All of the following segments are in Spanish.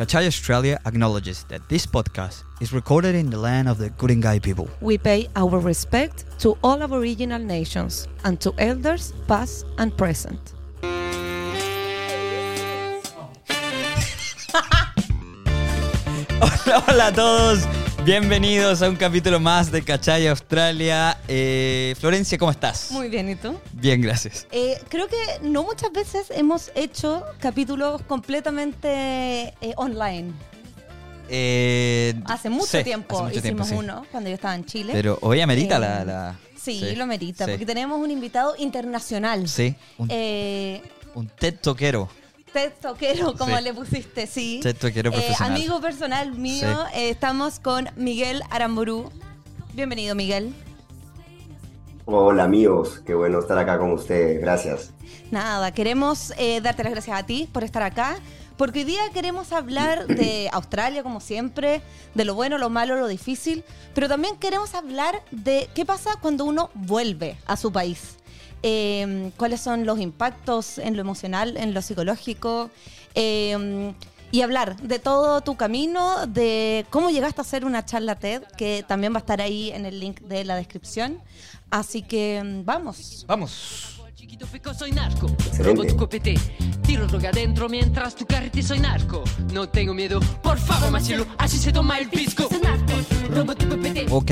Kachai Australia acknowledges that this podcast is recorded in the land of the Guringai people. We pay our respect to all Aboriginal nations and to elders past and present. Hola, hola a todos. Bienvenidos a un capítulo más de Cachai Australia. Eh, Florencia, ¿cómo estás? Muy bien, ¿y tú? Bien, gracias. Eh, creo que no muchas veces hemos hecho capítulos completamente eh, online. Hace mucho sí, tiempo hace mucho hicimos tiempo, sí. uno, cuando yo estaba en Chile. Pero hoy amerita la, la- sí, lo merita, porque tenemos un invitado internacional. Sí, un, un TED toquero. Ted Toquero, como Sí. le pusiste, sí. TED toquero Eh, profesional. amigo personal mío, Sí. eh, estamos con Miguel Aramburú. Bienvenido, Miguel. Hola amigos, qué bueno estar acá con ustedes, gracias. Nada, queremos eh, darte las gracias a ti por estar acá, porque hoy día queremos hablar de Australia, como siempre, de lo bueno, lo malo, lo difícil, pero también queremos hablar de qué pasa cuando uno vuelve a su país. Eh, cuáles son los impactos en lo emocional, en lo psicológico, eh, y hablar de todo tu camino, de cómo llegaste a hacer una charla TED, que también va a estar ahí en el link de la descripción. Así que mm, vamos. Vamos. Chiquito peco soy narco, robo tu copete, tiro droga adentro mientras tu carrete soy narco. No tengo miedo, por favor Marcelo, así se toma el pisco. Robo tu copete. Ok.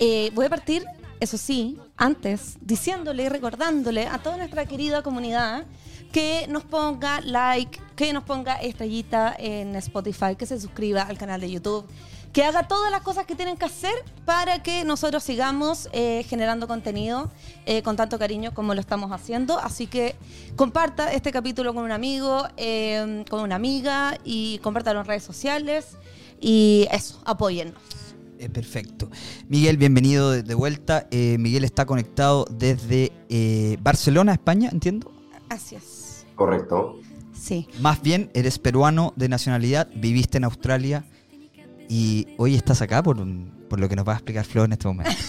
Eh, voy a partir, eso sí, antes, diciéndole y recordándole a toda nuestra querida comunidad que nos ponga like, que nos ponga estrellita en Spotify, que se suscriba al canal de YouTube, que haga todas las cosas que tienen que hacer para que nosotros sigamos eh, generando contenido eh, con tanto cariño como lo estamos haciendo. Así que comparta este capítulo con un amigo, eh, con una amiga y compártalo en redes sociales. Y eso, apóyennos. Eh, perfecto. Miguel, bienvenido de, de vuelta. Eh, Miguel está conectado desde eh, Barcelona, España, entiendo. Así es. Correcto. Sí. Más bien, eres peruano de nacionalidad, viviste en Australia y hoy estás acá por, un- por lo que nos va a explicar Flo en este momento.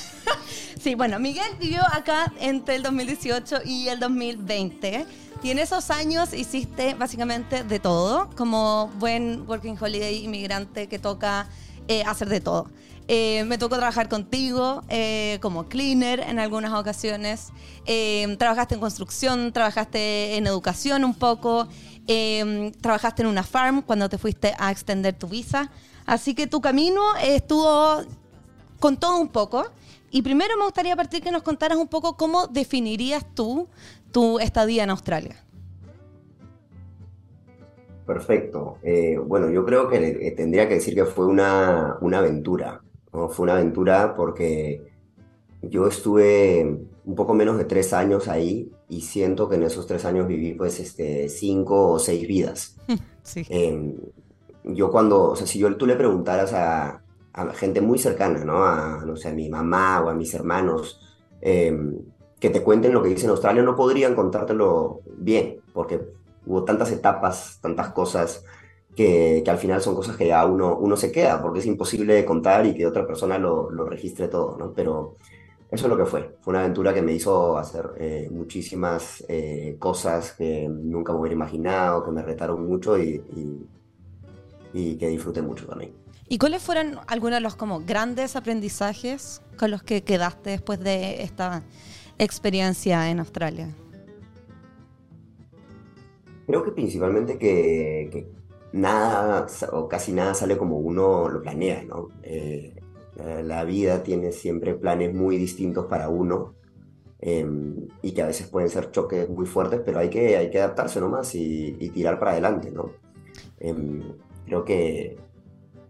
Sí, bueno, Miguel vivió acá entre el 2018 y el 2020. Y en esos años hiciste básicamente de todo, como buen working holiday inmigrante que toca eh, hacer de todo. Eh, me tocó trabajar contigo eh, como cleaner en algunas ocasiones. Eh, trabajaste en construcción, trabajaste en educación un poco. trabajaste en una farm cuando te fuiste a extender tu visa. Así que tu camino estuvo con todo un poco. Y primero me gustaría partir que nos contaras un poco cómo definirías tú tu estadía en Australia. Perfecto. Bueno, yo creo que tendría que decir que fue una aventura, ¿no? Fue una aventura porque yo estuve un poco menos de tres años ahí y siento que en esos tres años viví pues este, cinco o seis vidas. Sí. Eh, yo cuando, o sea, si yo, tú le preguntaras a, a gente muy cercana, ¿no? A, no sé, a mi mamá o a mis hermanos, eh, que te cuenten lo que dicen en Australia, no podrían contártelo bien, porque hubo tantas etapas, tantas cosas, que, que al final son cosas que ya uno, uno se queda, porque es imposible contar y que otra persona lo, lo registre todo, ¿no? Pero eso es lo que fue. Fue una aventura que me hizo hacer eh, muchísimas eh, cosas que nunca me hubiera imaginado, que me retaron mucho y, y, y que disfruté mucho también. ¿Y cuáles fueron algunos de los como grandes aprendizajes con los que quedaste después de esta experiencia en Australia? Creo que principalmente que, que nada o casi nada sale como uno lo planea, ¿no? Eh, la, vida tiene siempre planes muy distintos para uno em, y que a veces pueden ser choques muy fuertes, pero hay que, hay que adaptarse nomás y, y tirar para adelante, ¿no? Em, creo que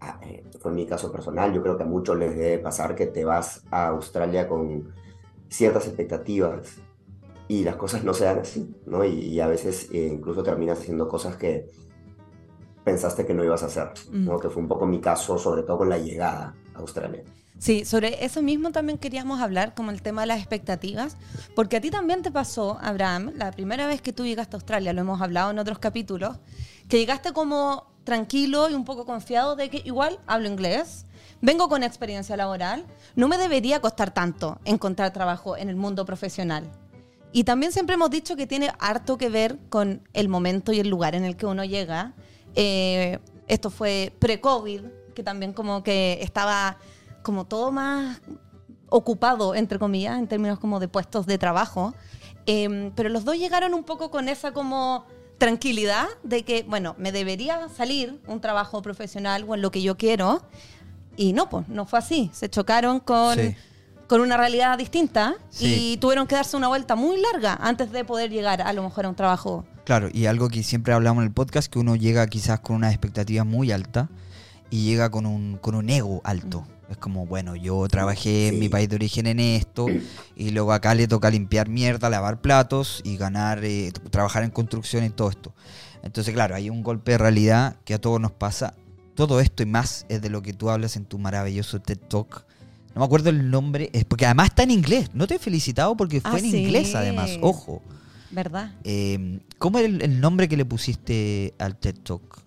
ah, eh, fue mi caso personal, yo creo que a muchos les debe pasar que te vas a Australia con ciertas expectativas y las cosas no se dan así, ¿no? Y, y a veces eh, incluso terminas haciendo cosas que pensaste que no ibas a hacer, ¿no? Mm. Que fue un poco mi caso, sobre todo con la llegada a Australia. Sí, sobre eso mismo también queríamos hablar, como el tema de las expectativas, porque a ti también te pasó, Abraham, la primera vez que tú llegaste a Australia, lo hemos hablado en otros capítulos, que llegaste como tranquilo y un poco confiado de que igual hablo inglés, vengo con experiencia laboral, no me debería costar tanto encontrar trabajo en el mundo profesional. Y también siempre hemos dicho que tiene harto que ver con el momento y el lugar en el que uno llega. Eh, esto fue pre-COVID, que también como que estaba como todo más ocupado, entre comillas, en términos como de puestos de trabajo. Eh, pero los dos llegaron un poco con esa como tranquilidad de que, bueno, me debería salir un trabajo profesional o en lo que yo quiero. Y no, pues no fue así. Se chocaron con, Sí. con una realidad distinta Sí. y tuvieron que darse una vuelta muy larga antes de poder llegar a lo mejor a un trabajo. Claro, y algo que siempre hablamos en el podcast, que uno llega quizás con unas expectativas muy altas y llega con un, con un ego alto. Es como, bueno, yo trabajé en mi país de origen en esto y luego acá le toca limpiar mierda, lavar platos y ganar, eh, trabajar en construcción y todo esto. Entonces, claro, hay un golpe de realidad que a todos nos pasa. Todo esto y más es de lo que tú hablas en tu maravilloso TED Talk. No me acuerdo el nombre, es porque además está en inglés. No te he felicitado porque fue Ah, en sí. inglés además, ojo. ¿Verdad? Eh, ¿Cómo era el, el nombre que le pusiste al TED Talk?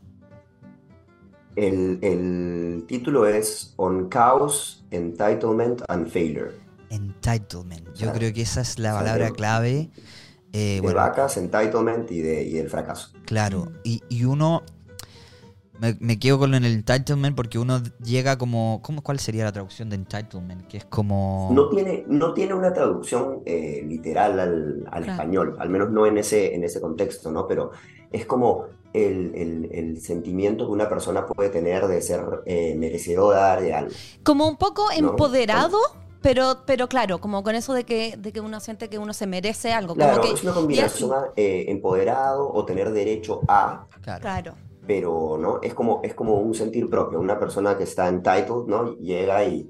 El, el título es On Chaos, Entitlement and Failure. Entitlement. Yo Claro. creo que esa es la palabra clave. Eh, De bueno, vacas, entitlement y, de, y del fracaso. claro. Y, y uno. Me, me quedo con el entitlement porque uno llega como. ¿cómo, ¿Cuál sería la traducción de entitlement? Que es como. No tiene, no tiene una traducción eh, literal al, al Claro. español, al menos no en ese, en ese contexto, ¿no? Pero es como el, el- el sentimiento que una persona puede tener de ser eh, merecedora de algo. Como un poco No, empoderado, pero, pero claro, como con eso de que, de que uno siente que uno se merece algo. Claro, como que, es una y combinación eh, empoderado o tener derecho a, Claro. Claro. Pero ¿no? Es como, es como un sentir propio. Una persona que está entitled, ¿no? Llega y,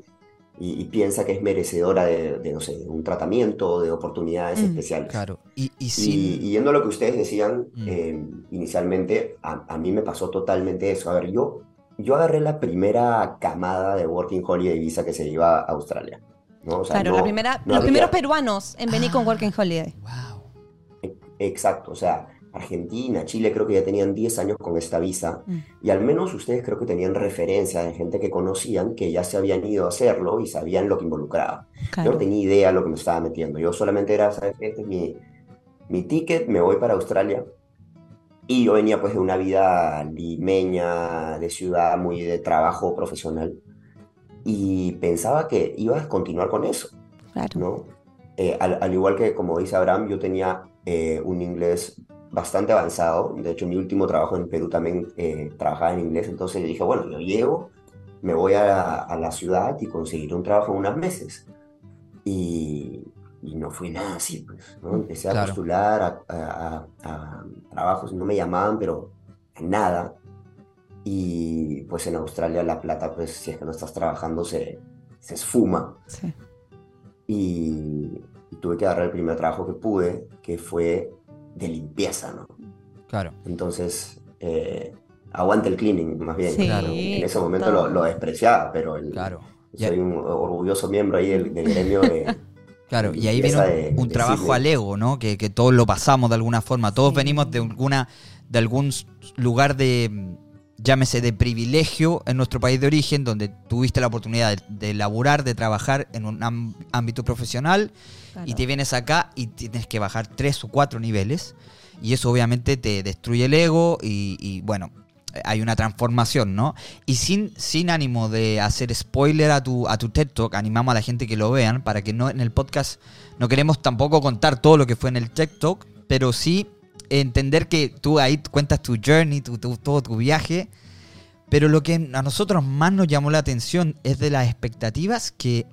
y, y piensa que es merecedora de, de, no sé, un tratamiento, de oportunidades Mm, especiales. Claro. Y, y Y, sin. y yendo a lo que ustedes decían Mm. eh, inicialmente, a, a mí me pasó totalmente eso. A ver, yo, yo agarré la primera camada de Working Holiday Visa que se iba a Australia. ¿no? O sea, Claro, no- la primera, no los había- primeros peruanos en venir con. Working Holiday. Wow. Exacto, o sea, Argentina, Chile creo que ya tenían 10 años con esta visa Mm. y al menos ustedes creo que tenían referencia de gente que conocían que ya se habían ido a hacerlo y sabían lo que involucraba. Yo Claro. no tenía idea de lo que me estaba metiendo, yo solamente era, ¿sabes? Este es mi, mi ticket, me voy para Australia y yo venía pues de una vida limeña, de ciudad, muy de trabajo profesional y pensaba que iba a continuar con eso. Claro. ¿no? Eh, al, al igual que, como dice Abraham, yo tenía eh, un inglés bastante avanzado. De hecho, mi último trabajo en Perú también eh, trabajaba en inglés. Entonces dije, bueno, yo llego, me voy a la, a la ciudad y conseguiré un trabajo en unos meses. Y, y no fue nada así, pues, ¿no? Empecé a Claro. postular a, a- a- a trabajos, no me llamaban, pero nada. Y pues en Australia la plata, pues si es que no estás trabajando, se, se esfuma Sí. y, y tuve que agarrar el primer trabajo que pude, que fue de limpieza, ¿no? Claro. Entonces, eh, aguante el cleaning, más bien. Sí, Claro. En ese momento lo, lo despreciaba, pero el- Claro. soy un orgulloso miembro ahí del, del gremio de... Claro, y ahí viene un, de- un de trabajo Sydney. al ego, ¿no? Que, que todos lo pasamos de alguna forma. Todos Sí. venimos de alguna, de algún lugar de, llámese, de privilegio en nuestro país de origen, donde tuviste la oportunidad de, de laburar, de trabajar en un ámbito profesional, Claro. y te vienes acá y tienes que bajar tres o cuatro niveles. Y eso obviamente te destruye el ego y, y, bueno, hay una transformación, ¿no? Y sin, sin ánimo de hacer spoiler a tu, a tu TED Talk, animamos a la gente que lo vean para que no en el podcast no queremos tampoco contar todo lo que fue en el TED Talk, pero sí entender que tú ahí cuentas tu journey, tu, todo tu viaje. Pero lo que a nosotros más nos llamó la atención es de las expectativas que,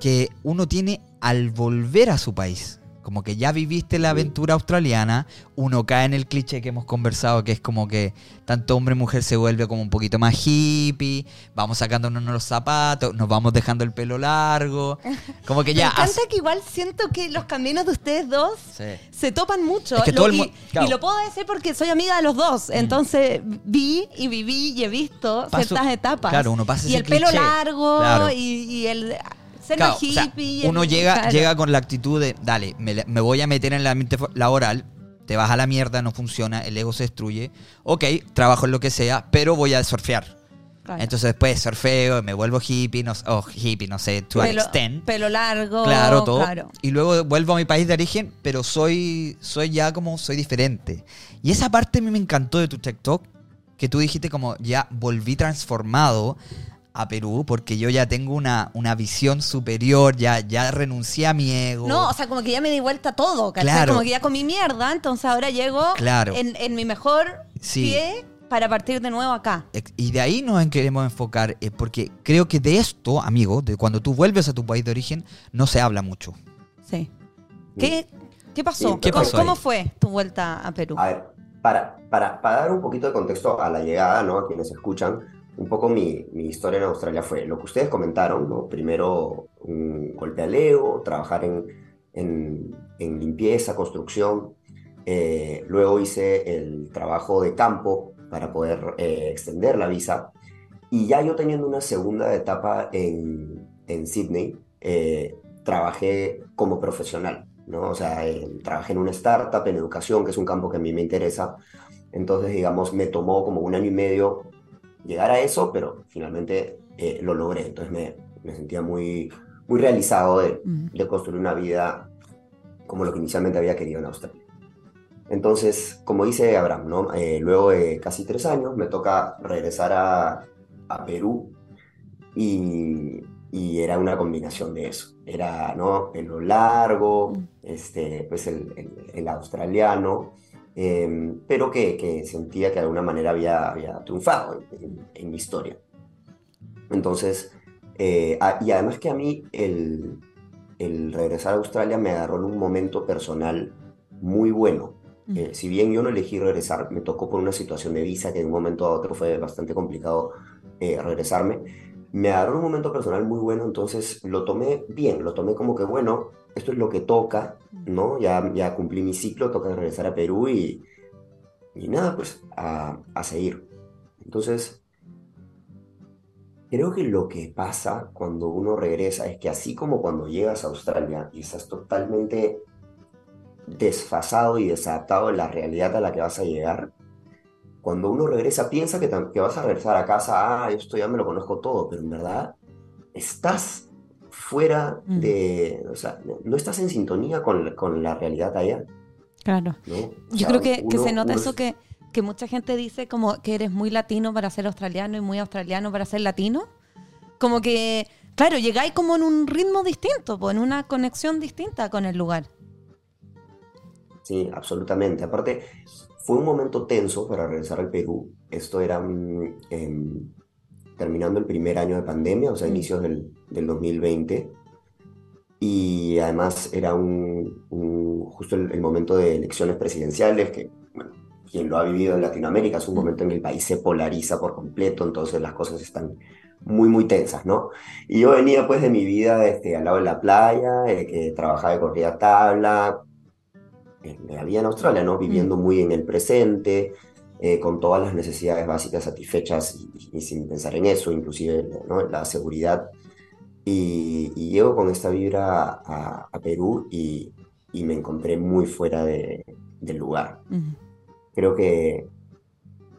que uno tiene al volver a su país. Como que ya viviste la aventura australiana, uno cae en el cliché que hemos conversado, que es como que tanto hombre y mujer se vuelve como un poquito más hippie, vamos sacándonos los zapatos, nos vamos dejando el pelo largo, como que ya... Me encanta que igual siento que los caminos de ustedes dos Sí. se topan mucho. Es que Lo- todo el y, mu- claro. Mm. y lo puedo decir porque soy amiga de los dos. Entonces vi y viví y he visto Paso- ciertas etapas. claro, uno pasa Y ese el pelo largo Claro. y, y el ser Claro, más o sea, hippie. uno llega, claro. llega con la actitud de, dale, me, me voy a meter en el ambiente laboral, te vas a la mierda, no funciona, el ego se destruye. Ok, trabajo en lo que sea, pero voy a surfear. Claro. Entonces después surfeo, me vuelvo hippie, no, o hippie, no sé, to an pelo, extent. pelo largo. Claro, todo. claro. Y luego vuelvo a mi país de origen, pero soy, soy ya como, soy diferente. Y esa parte a mí me encantó de tu TikTok, que tú dijiste como ya volví transformado a Perú porque yo ya tengo una, una visión superior, ya, ya renuncié a mi ego. No, o sea, como que ya me di vuelta a todo, ¿cachai? Claro. Como que ya comí mierda, entonces ahora llego Claro. en, en mi mejor Sí. pie para partir de nuevo acá. Y de ahí nos queremos enfocar, eh, porque creo que de esto, amigo, de cuando tú vuelves a tu país de origen, no se habla mucho. Sí. ¿Qué, qué pasó? ¿qué ¿Cómo, pasó cómo ahí? fue tu vuelta a Perú? A ver, para, para, para dar un poquito de contexto a la llegada, ¿no? A quienes escuchan, un poco mi, historia en Australia fue lo que ustedes comentaron, ¿no? Primero un golpe al ego, trabajar en, en, limpieza, construcción. Eh, luego hice el trabajo de campo para poder eh, extender la visa. Y ya yo teniendo una segunda etapa en, en Sydney, eh, trabajé como profesional, ¿no? O sea, trabajé en una startup, en educación, que es un campo que a mí me interesa. Entonces, digamos, me tomó como un año y medio llegar a eso, pero finalmente eh, lo logré. Entonces me, me sentía muy, muy realizado de, de construir una vida como lo que inicialmente había querido en Australia. Entonces, como dice Abraham, ¿no? Eh, luego de casi tres años me toca regresar a, a Perú y, y era una combinación de eso. Era, ¿no? Pelo largo, este, pues el, el- el australiano, eh, pero que, que sentía que de alguna manera había, había triunfado en, en- mi historia. Entonces, eh, a- y además que a mí el, el regresar a Australia me agarró en un momento personal muy bueno. Mm. Eh, si bien yo no elegí regresar, me tocó por una situación de visa que de un momento a otro fue bastante complicado eh, regresarme. Me agarró un momento personal muy bueno, entonces lo tomé bien, lo tomé como que bueno, esto es lo que toca, ¿no? Ya, ya cumplí mi ciclo, toca regresar a Perú y, y nada, pues a, a seguir. Entonces, creo que lo que pasa cuando uno regresa es que así como cuando llegas a Australia y estás totalmente desfasado y desadaptado de la realidad a la que vas a llegar, cuando uno regresa piensa que, que vas a regresar a casa, ah, esto ya me lo conozco todo, pero en verdad estás fuera Mm. de, o sea, no- estás en sintonía con, con la realidad allá, Claro. ¿no? Yo sea, creo que, que uno- se nota uno eso es- que, que mucha gente dice como que eres muy latino para ser australiano y muy australiano para ser latino. Como que, claro, llegáis como en un ritmo distinto, en una conexión distinta con el lugar. Sí, absolutamente. Aparte, fue un momento tenso para regresar al Perú. Esto era em, terminando el primer año de pandemia, o sea, Mm. inicios del, del 2020. Y además era un, un- justo el, el momento de elecciones presidenciales, que, bueno, quien lo ha vivido en Latinoamérica, es un Mm. momento en que el país se polariza por completo, entonces las cosas están muy, muy tensas, ¿no? Y yo venía pues de mi vida este, al lado de la playa, eh, que trabajaba de corrida tabla, la vida en Australia, ¿no? Viviendo muy en el presente, eh, con todas las necesidades básicas satisfechas y, y sin pensar en eso, inclusive, ¿no? La seguridad. Y, y llego con esta vibra a, a Perú y, y me encontré muy fuera de- del lugar. Mm. Creo que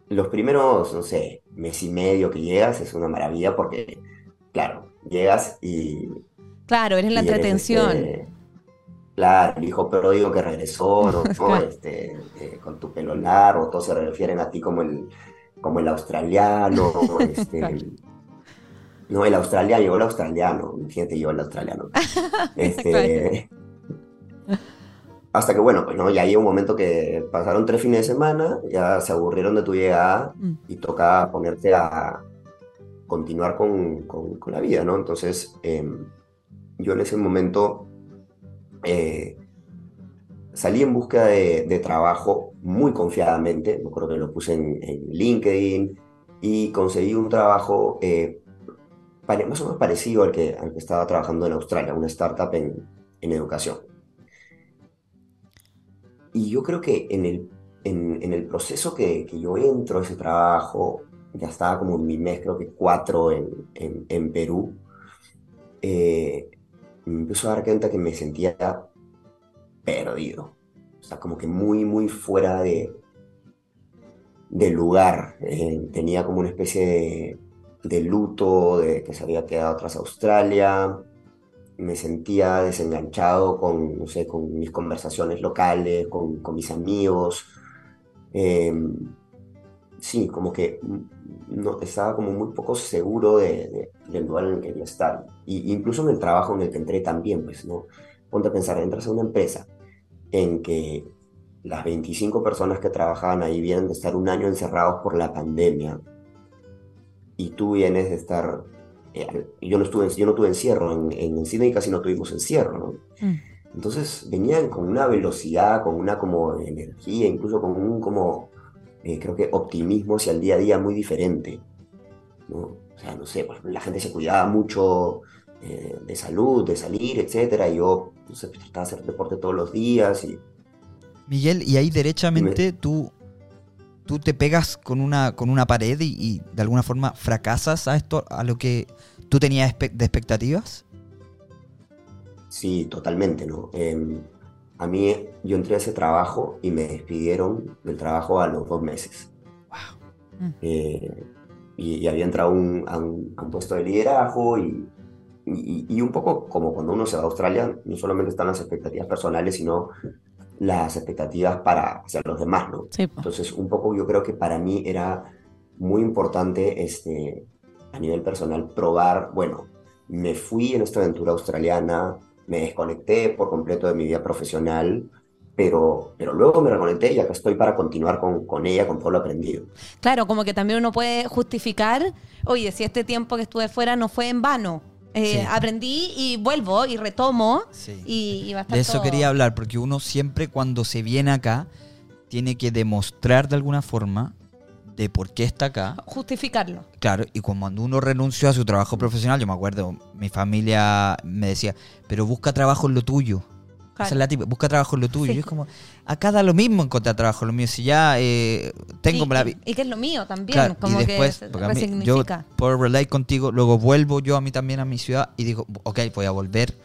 los primeros, no sé, mes y medio que llegas es una maravilla porque, claro, llegas y, Claro, eres la y eres, entretención. Claro, el hijo pródigo que regresó, ¿no? Este, eh, con tu pelo largo, todos se refieren a ti como el, como el australiano, este, no, el australiano, llegó el australiano, imagínate, llegó el australiano. Este, hasta que, bueno, pues no, ya llega un momento que pasaron tres fines de semana, ya se aburrieron de tu llegada Mm. y toca ponerte a continuar con, con- con la vida, ¿no? Entonces, em, yo en ese momento eh, salí en búsqueda de, de trabajo muy confiadamente, me acuerdo que lo puse en, en LinkedIn y conseguí un trabajo eh, más o menos parecido al que, al que estaba trabajando en Australia, una startup en, en educación. Y yo creo que en el, en, en el proceso que, que yo entro a ese trabajo, ya estaba como en mi mes, creo que cuatro en, en Perú, eh, me empezó a dar cuenta que me sentía perdido. O sea, como que muy, muy fuera de, lugar. Eh, tenía como una especie de, de luto de que se había quedado tras Australia. Me sentía desenganchado con, no sé, con mis conversaciones locales, con, con mis amigos. Eh, sí, como que mm, no, estaba como muy poco seguro de, del lugar en el que quería estar. Y, incluso en el trabajo en el que entré también, pues, ¿no? Ponte a pensar, entras a una empresa en que las 25 personas que trabajaban ahí vienen de estar un año encerrados por la pandemia y tú vienes de estar... Eh, yo, no estuve, yo no tuve encierro, en, en cine y casi no tuvimos encierro, ¿no? Mm. Entonces venían con una velocidad, con una como energía, incluso con un como eh, creo que optimismo hacia el día a día muy diferente. ¿no? O sea, no sé, pues, la gente se cuidaba mucho eh, de salud, de salir, etcétera. Y yo no sé, pues, trataba de hacer deporte todos los días. Y... Miguel, y ahí derechamente tú, tú te pegas con una, con una pared y, de alguna forma fracasas a esto, a lo que tú tenías de expectativas. Sí, totalmente, ¿no? Em, a mí, yo entré a ese trabajo y me despidieron del trabajo a los dos meses. Wow. Mm. Eh, y, había entrado un, a, un, puesto de liderazgo y, y, un poco como cuando uno se va a Australia, no solamente están las expectativas personales, sino las expectativas para hacia los demás, ¿no? Sí. Entonces, un poco yo creo que para mí era muy importante este, a nivel personal probar, bueno, me fui en esta aventura australiana, me desconecté por completo de mi vida profesional, pero, pero luego me reconecté y acá estoy para continuar con, con, ella, con todo lo aprendido. Claro, como que también uno puede justificar, oye, si este tiempo que estuve fuera no fue en vano. Eh, aprendí y vuelvo y retomo y, va a estar De eso quería hablar, porque uno siempre cuando se viene acá tiene que demostrar de alguna forma de por qué está acá. Justificarlo. Claro, y cuando uno renunció a su trabajo profesional, yo me acuerdo, mi familia me decía, pero busca trabajo en lo tuyo. Esa es la tipa, busca trabajo en lo tuyo. Y es como, acá da lo mismo encontrar trabajo en lo mío. Si ya eh, tengo y, la y, que es lo mío también, como y después, que yo por relate contigo, luego vuelvo yo a mí también a mi ciudad y digo, ok, voy a volver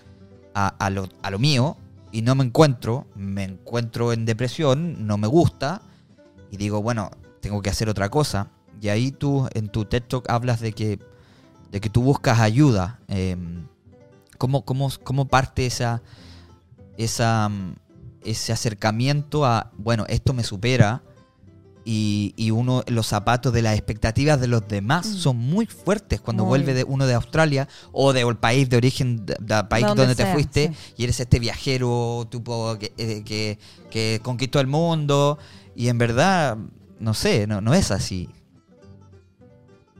a, a, lo, a lo mío y no me encuentro, me encuentro en depresión, no me gusta y digo, bueno, tengo que hacer otra cosa. Y ahí tú en tu TED Talk hablas de que, de que tú buscas ayuda. Em, ¿cómo, cómo, parte esa, esa, ese acercamiento a, bueno, esto me supera? Y, y, uno, los zapatos de las expectativas de los demás mm. son muy fuertes cuando vuelve de, uno de Australia o del país de origen, del país donde, te fuiste y eres este viajero tipo, que, eh, que, que conquistó el mundo y en verdad no sé, no, no es así.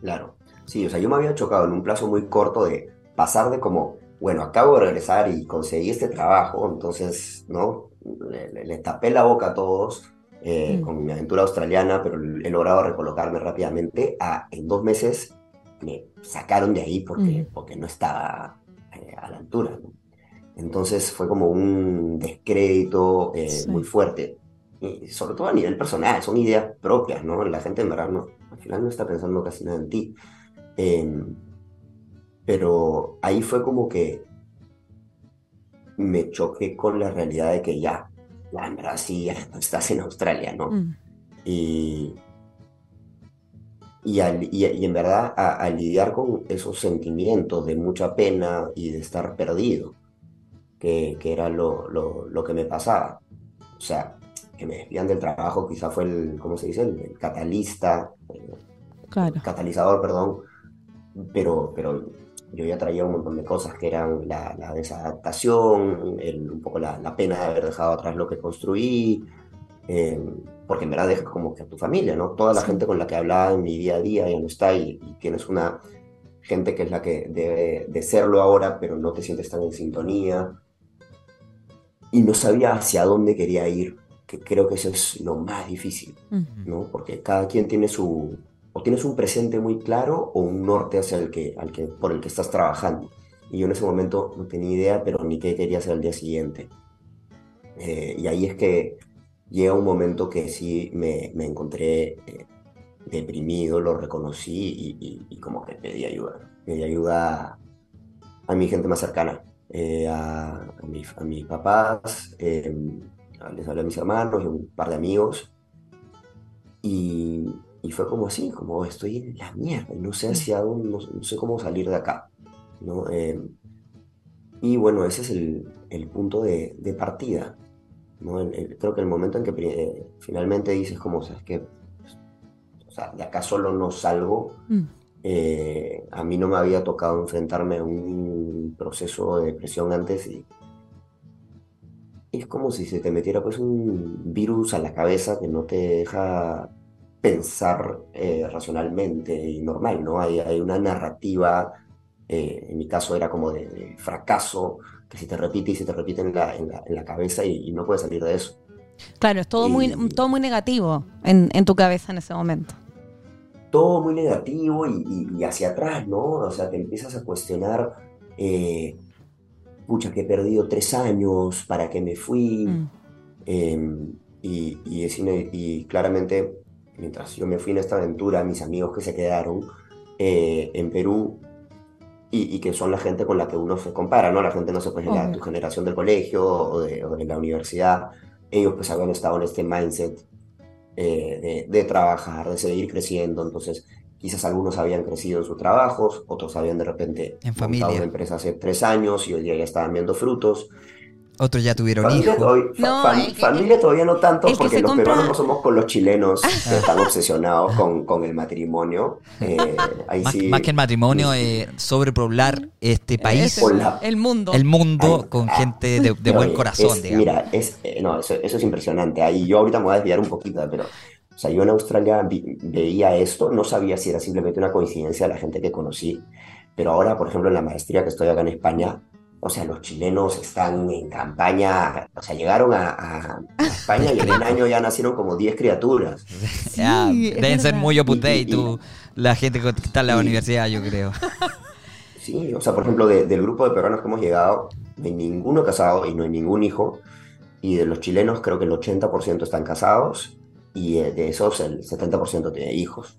Claro. Sí, o sea, yo me había chocado en un plazo muy corto de pasar de como, bueno, acabo de regresar y conseguí este trabajo, entonces, ¿no? Le, tapé la boca a todos eh, mm. con mi aventura australiana, pero he logrado recolocarme rápidamente. A, en dos meses me sacaron de ahí porque, mm. porque no estaba eh, a la altura. Entonces fue como un descrédito eh, muy fuerte sobre todo a nivel personal, son ideas propias, ¿no? La gente en verdad no, al final no está pensando casi nada en ti. Em, pero ahí fue como que me choqué con la realidad de que ya, ya en verdad sí, ya estás en Australia, ¿no? Mm. Y, y, y, en verdad a, lidiar con esos sentimientos de mucha pena y de estar perdido, que, que era lo, lo, lo que me pasaba. O sea, que me desvían del trabajo quizá fue el, ¿cómo se dice? El, catalista, el, catalizador, perdón, pero, pero yo ya traía un montón de cosas que eran la, desadaptación, un poco la, pena de haber dejado atrás lo que construí, eh, porque en verdad dejas como que a tu familia, ¿no? Toda la gente con la que hablaba en mi día a día ya no está y, tienes una gente que es la que debe de serlo ahora, pero no te sientes tan en sintonía. Y no sabía hacia dónde quería ir creo que eso es lo más difícil, ¿no? Porque cada quien tiene su, o tienes un presente muy claro o un norte hacia el que, al que, por el que estás trabajando. Y yo en ese momento no tenía idea, pero ni qué quería hacer el día siguiente. Eh, y ahí es que llega un momento que sí me, me encontré eh, deprimido, lo reconocí y, como que pedí ayuda. Pedí ayuda a, mi gente más cercana, eh, a, a, mis papás, em, les hablé a mis hermanos y a un par de amigos. Y, y, fue como así, como estoy en la mierda, no sé hacia dónde, no, sé cómo salir de acá. ¿no? Eh, y bueno, ese es el, el punto de, de partida. ¿no? creo que el momento en que eh, finalmente dices como, sabes que o sea, de acá solo no salgo. Mm. Eh, a mí no me había tocado enfrentarme a un proceso de depresión antes y es como si se te metiera pues un virus a la cabeza que no te deja pensar eh, racionalmente y normal, ¿no? Hay, hay una narrativa, eh, en mi caso era como de, de fracaso, que se te repite y se te repite en la, en la, en la cabeza y, y no puedes salir de eso. Claro, es todo, muy, todo muy negativo en, en tu cabeza en ese momento. todo muy negativo y, y- y hacia atrás, ¿no? O sea, te empiezas a cuestionar, eh, pucha, que he perdido tres años, ¿para qué me fui? Mm. Eh, y, y es y claramente, mientras yo me fui en esta aventura, mis amigos que se quedaron eh, en Perú, y, y que son la gente con la que uno se compara, ¿no? La gente, no sé, pues de la, tu generación del colegio o de, o de la universidad, ellos pues habían estado en este mindset eh, de, de trabajar, de seguir creciendo, entonces quizás algunos habían crecido en sus trabajos, otros habían de repente En montado familia. una empresa hace tres años y hoy día ya estaban viendo frutos. Otros ya tuvieron Familia, hijos. todavía, fa- No, fam- el que- familia todavía no tanto, porque los compra- peruanos no somos con los chilenos que están obsesionados con, con el matrimonio. Eh, ahí Más, sí, más que el matrimonio, eh, sobrepoblar este país, Con la- el mundo. el mundo, Ay, con ah, gente de, de buen oye, corazón, es- digamos. Mira, es, eh, no, eso, eso es impresionante. Ahí yo ahorita me voy a desviar un poquito, pero, o sea, yo en Australia vi- veía esto, no sabía si era simplemente una coincidencia de la gente que conocí, pero ahora, por ejemplo, en la maestría que estoy acá en España, o sea, los chilenos están en campaña, o sea, llegaron a, a- España y en un año ya nacieron como 10 criaturas. Es deben ser muy Y- dei, y- tú, la gente que está en la y- universidad, yo creo. Sí, o sea, por ejemplo, de- del grupo de peruanos que hemos llegado, no hay ninguno casado y no hay ningún hijo. Y de los chilenos, creo que el 80% están casados y de esos el 70% tiene hijos.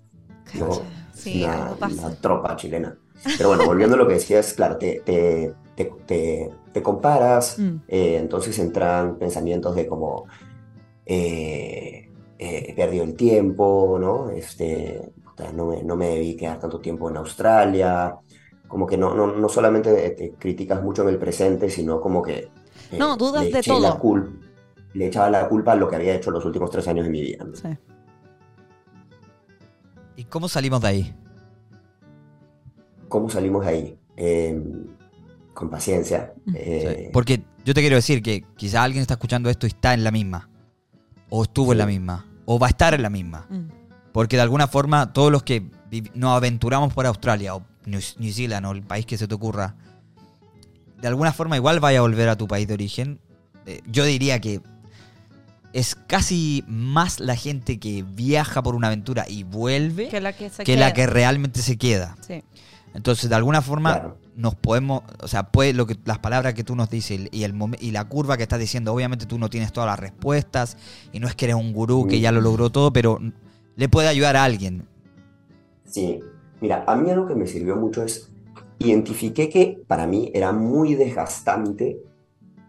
¿no? Sí, una, una tropa chilena. Pero bueno, volviendo a lo que decías, claro, te, te, te, te- te comparas, Mm. eh, entonces entran pensamientos de como, eh, eh, he perdido el tiempo, ¿no? Este, no me, no me debí quedar tanto tiempo en Australia, como que no, no, no solamente te criticas mucho en el presente, sino como que eh, No, dudas de todo. la cul- le echaba la culpa a lo que había hecho los últimos tres años de mi vida. ¿no? Sí. ¿Y cómo salimos de ahí? ¿Cómo salimos de ahí? Eh, con paciencia. Sí, eh, Porque yo te quiero decir que quizá alguien está escuchando esto y está en la misma. O estuvo en Sí. la misma. O va a estar en la misma. Mm. Porque de alguna forma todos los que nos aventuramos por Australia o New, New Zealand o el país que se te ocurra, de alguna forma igual vaya a volver a tu país de origen. Eh, yo diría que es casi más la gente que viaja por una aventura y vuelve Que la que se que la queda. que realmente se queda. Sí. Entonces, de alguna forma, Claro. nos podemos, o sea, puede lo que las palabras que tú nos dices y el y la curva que estás diciendo, obviamente tú no tienes todas las respuestas y no es que eres un gurú que ya lo logró todo, pero le puede ayudar a alguien. Sí, mira, a mí algo que me sirvió mucho es, identifiqué que para mí era muy desgastante,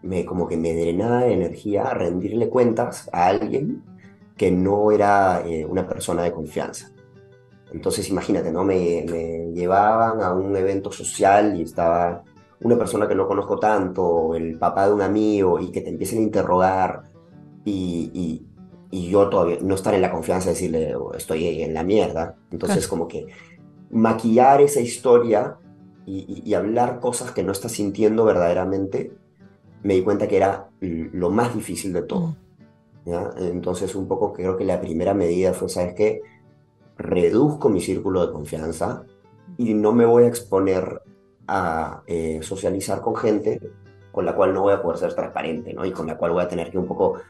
me, como que me drenaba de energía rendirle cuentas a alguien que no era eh, una persona de confianza. Entonces imagínate, ¿no? Me, me llevaban a un evento social y estaba una persona que no conozco tanto, el papá de un amigo, y que te empiecen a interrogar y, y- y yo todavía no estar en la confianza de decirle, "Oh, estoy en la mierda. Entonces como que maquillar esa historia y- y hablar cosas que no estás sintiendo verdaderamente, me di cuenta que era lo más difícil de todo. ¿ya? Entonces un poco creo que la primera medida fue, ¿sabes qué? Reduzco mi círculo de confianza y no me voy a exponer a eh, socializar con gente con la cual no voy a poder ser transparente, ¿no? Y con la cual voy a tener que un poco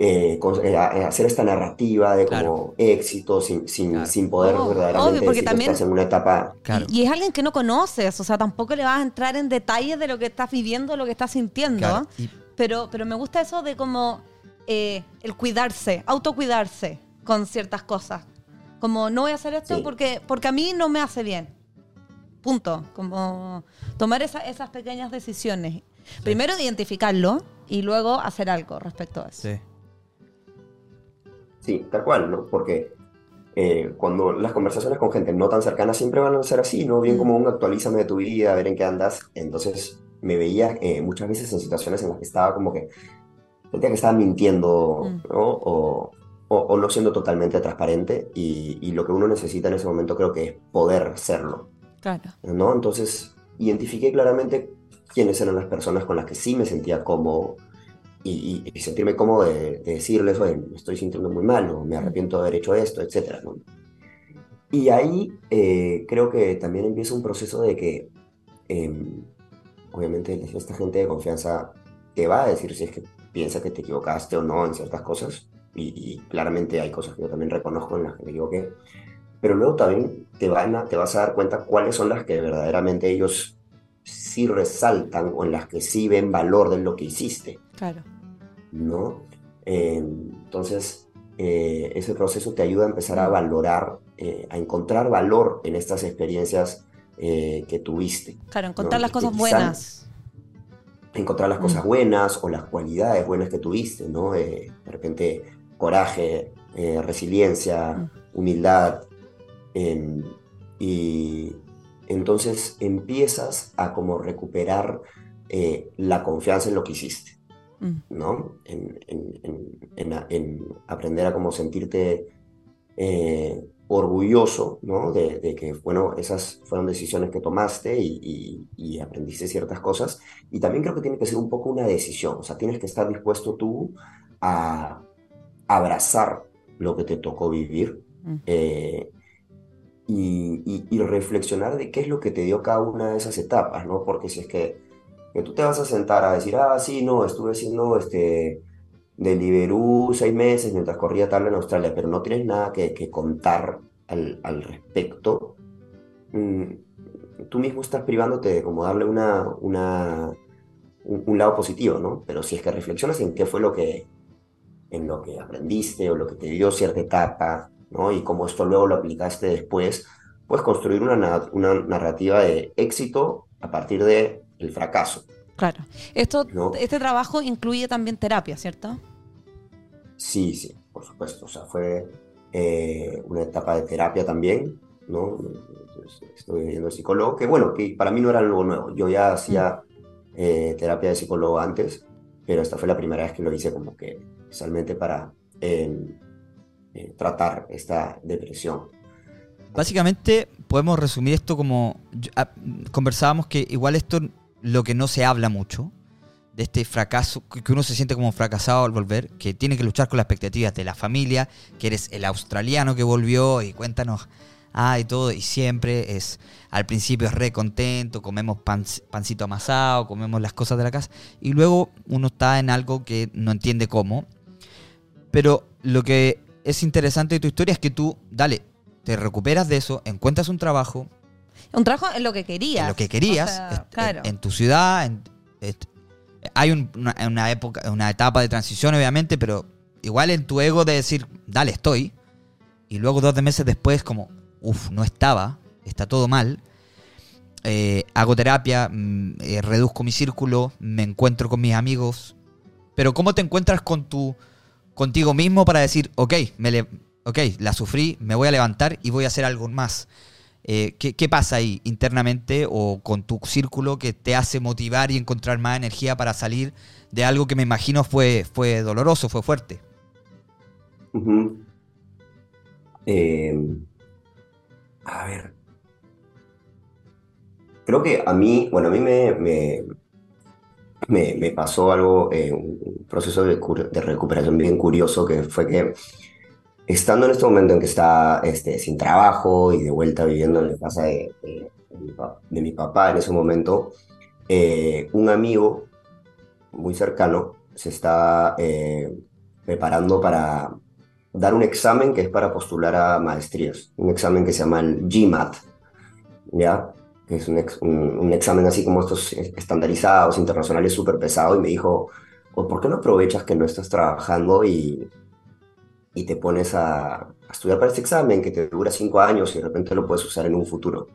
eh, con- eh, eh, hacer esta narrativa de como Claro. éxito sin, sin, Claro. sin poder Oh, verdaderamente obvio, porque decir que también- estás en una etapa... Claro. Y, y es alguien que no conoces, o sea, tampoco le vas a entrar en detalles de lo que estás viviendo, lo que estás sintiendo. Claro. Y- Pero, pero me gusta eso de como eh, el cuidarse, autocuidarse con ciertas cosas. Como no voy a hacer esto Sí. porque, porque a mí no me hace bien. Punto. Como tomar esa- esas pequeñas decisiones. Primero identificarlo y luego hacer algo respecto a eso. sí. Sí, tal cual, ¿no? Porque eh, cuando las conversaciones con gente no tan cercana siempre van a ser así, ¿no? Bien Mm. como un actualízame de tu vida, a ver en qué andas. Entonces me veía eh, muchas veces en situaciones en las que estaba como que sentía que estaba mintiendo, Mm. ¿no? O, o, no siendo totalmente transparente y, y, lo que uno necesita en ese momento creo que es poder serlo. Claro. ¿no? Entonces, identifiqué claramente quiénes eran las personas con las que sí me sentía cómodo y, y, sentirme cómodo de, decirles, oye, me estoy sintiendo muy mal o me arrepiento de haber hecho esto, etc. ¿no? Y ahí eh, creo que también empieza un proceso de que, eh, obviamente, esta gente de confianza te va a decir si es que piensa que te equivocaste o no en ciertas cosas. Y, claramente hay cosas que yo también reconozco en las que me equivoqué. Pero luego también te, van a, te vas a dar cuenta cuáles son las que verdaderamente ellos sí resaltan o en las que sí ven valor de lo que hiciste. Claro. ¿No? Eh, entonces, eh, ese proceso te ayuda a empezar a valorar, eh, a encontrar valor en estas experiencias que tuviste. Claro, encontrar las cosas buenas. Encontrar las cosas mm. buenas o las cualidades buenas que tuviste, ¿no? de repente, coraje, resiliencia, mm. humildad. Em, y, entonces empiezas a como recuperar la confianza en lo que hiciste. ¿No? En, aprender a como sentirte eh, orgulloso, ¿no? De, que, bueno, esas fueron decisiones que tomaste y, aprendiste ciertas cosas. Y también creo que tiene que ser un poco una decisión, o sea, tienes que estar dispuesto tú a abrazar lo que te tocó vivir. Mm. Eh, y, reflexionar de qué es lo que te dio cada una de esas etapas, ¿no? Porque si es que, tú te vas a sentar a decir, ah, sí, no, estuve haciendo este, Deliveroo seis meses mientras corría tal en Australia, pero no tienes nada que, que contar al, al respecto, mm, tú mismo estás privándote de como darle una, una, un, lado positivo, ¿no? Pero si es que reflexionas en qué fue lo que, en lo que aprendiste o lo que te dio cierta etapa, y cómo esto luego lo aplicaste después, puedes construir una, narrativa de éxito a partir del el fracaso. Claro. Esto, Este trabajo incluye también terapia, ¿cierto? Sí, sí, por supuesto. O sea, fue eh, una etapa de terapia también, ¿no? Estoy viendo psicólogo, que bueno, que para mí no era algo nuevo. Yo ya hacía mm. eh, terapia de psicólogo antes, pero esta fue la primera vez que lo hice como que especialmente para eh, tratar esta depresión. Básicamente podemos resumir esto como ah, conversábamos que igual esto lo que no se habla mucho de este fracaso, que uno se siente como fracasado al volver, que tiene que luchar con las expectativas de la familia, que eres el australiano que volvió y cuéntanos, ah, y todo, y siempre es, al principio es re contento, comemos pancito amasado, comemos las cosas de la casa, y luego uno está en algo que no entiende cómo. Pero lo que es interesante de tu historia es que tú, dale, te recuperas de eso, encuentras un trabajo. Un trabajo en lo que querías. En lo que querías, en, tu ciudad. hay una, época, una etapa de transición, obviamente, pero igual en tu ego de decir, dale, estoy. Y luego dos meses después, como, uff, no estaba, está todo mal. Eh, hago terapia, mm, eh, reduzco mi círculo, me encuentro con mis amigos. Pero ¿cómo te encuentras con tu contigo mismo para decir, ok, me okay la sufrí, me voy a levantar y voy a hacer algo más. Eh, ¿qué, pasa ahí internamente o con tu círculo que te hace motivar y encontrar más energía para salir de algo que me imagino fue, fue doloroso, fue fuerte? Em, a ver. Creo que a mí, bueno, a mí me, me, pasó algo, eh, un proceso de, recuperación bien curioso, que fue que estando en este momento en que está este, sin trabajo y de vuelta viviendo en la casa de, mi, papá en ese momento, eh, un amigo muy cercano se está eh, preparando para dar un examen que es para postular a maestrías, un examen que se llama el GMAT, ¿ya? es un, examen así como estos estandarizados, internacionales, súper pesado, y me dijo, ¿por qué no aprovechas que no estás trabajando y, y te pones a, estudiar para este examen que te dura cinco años y de repente lo puedes usar en un futuro?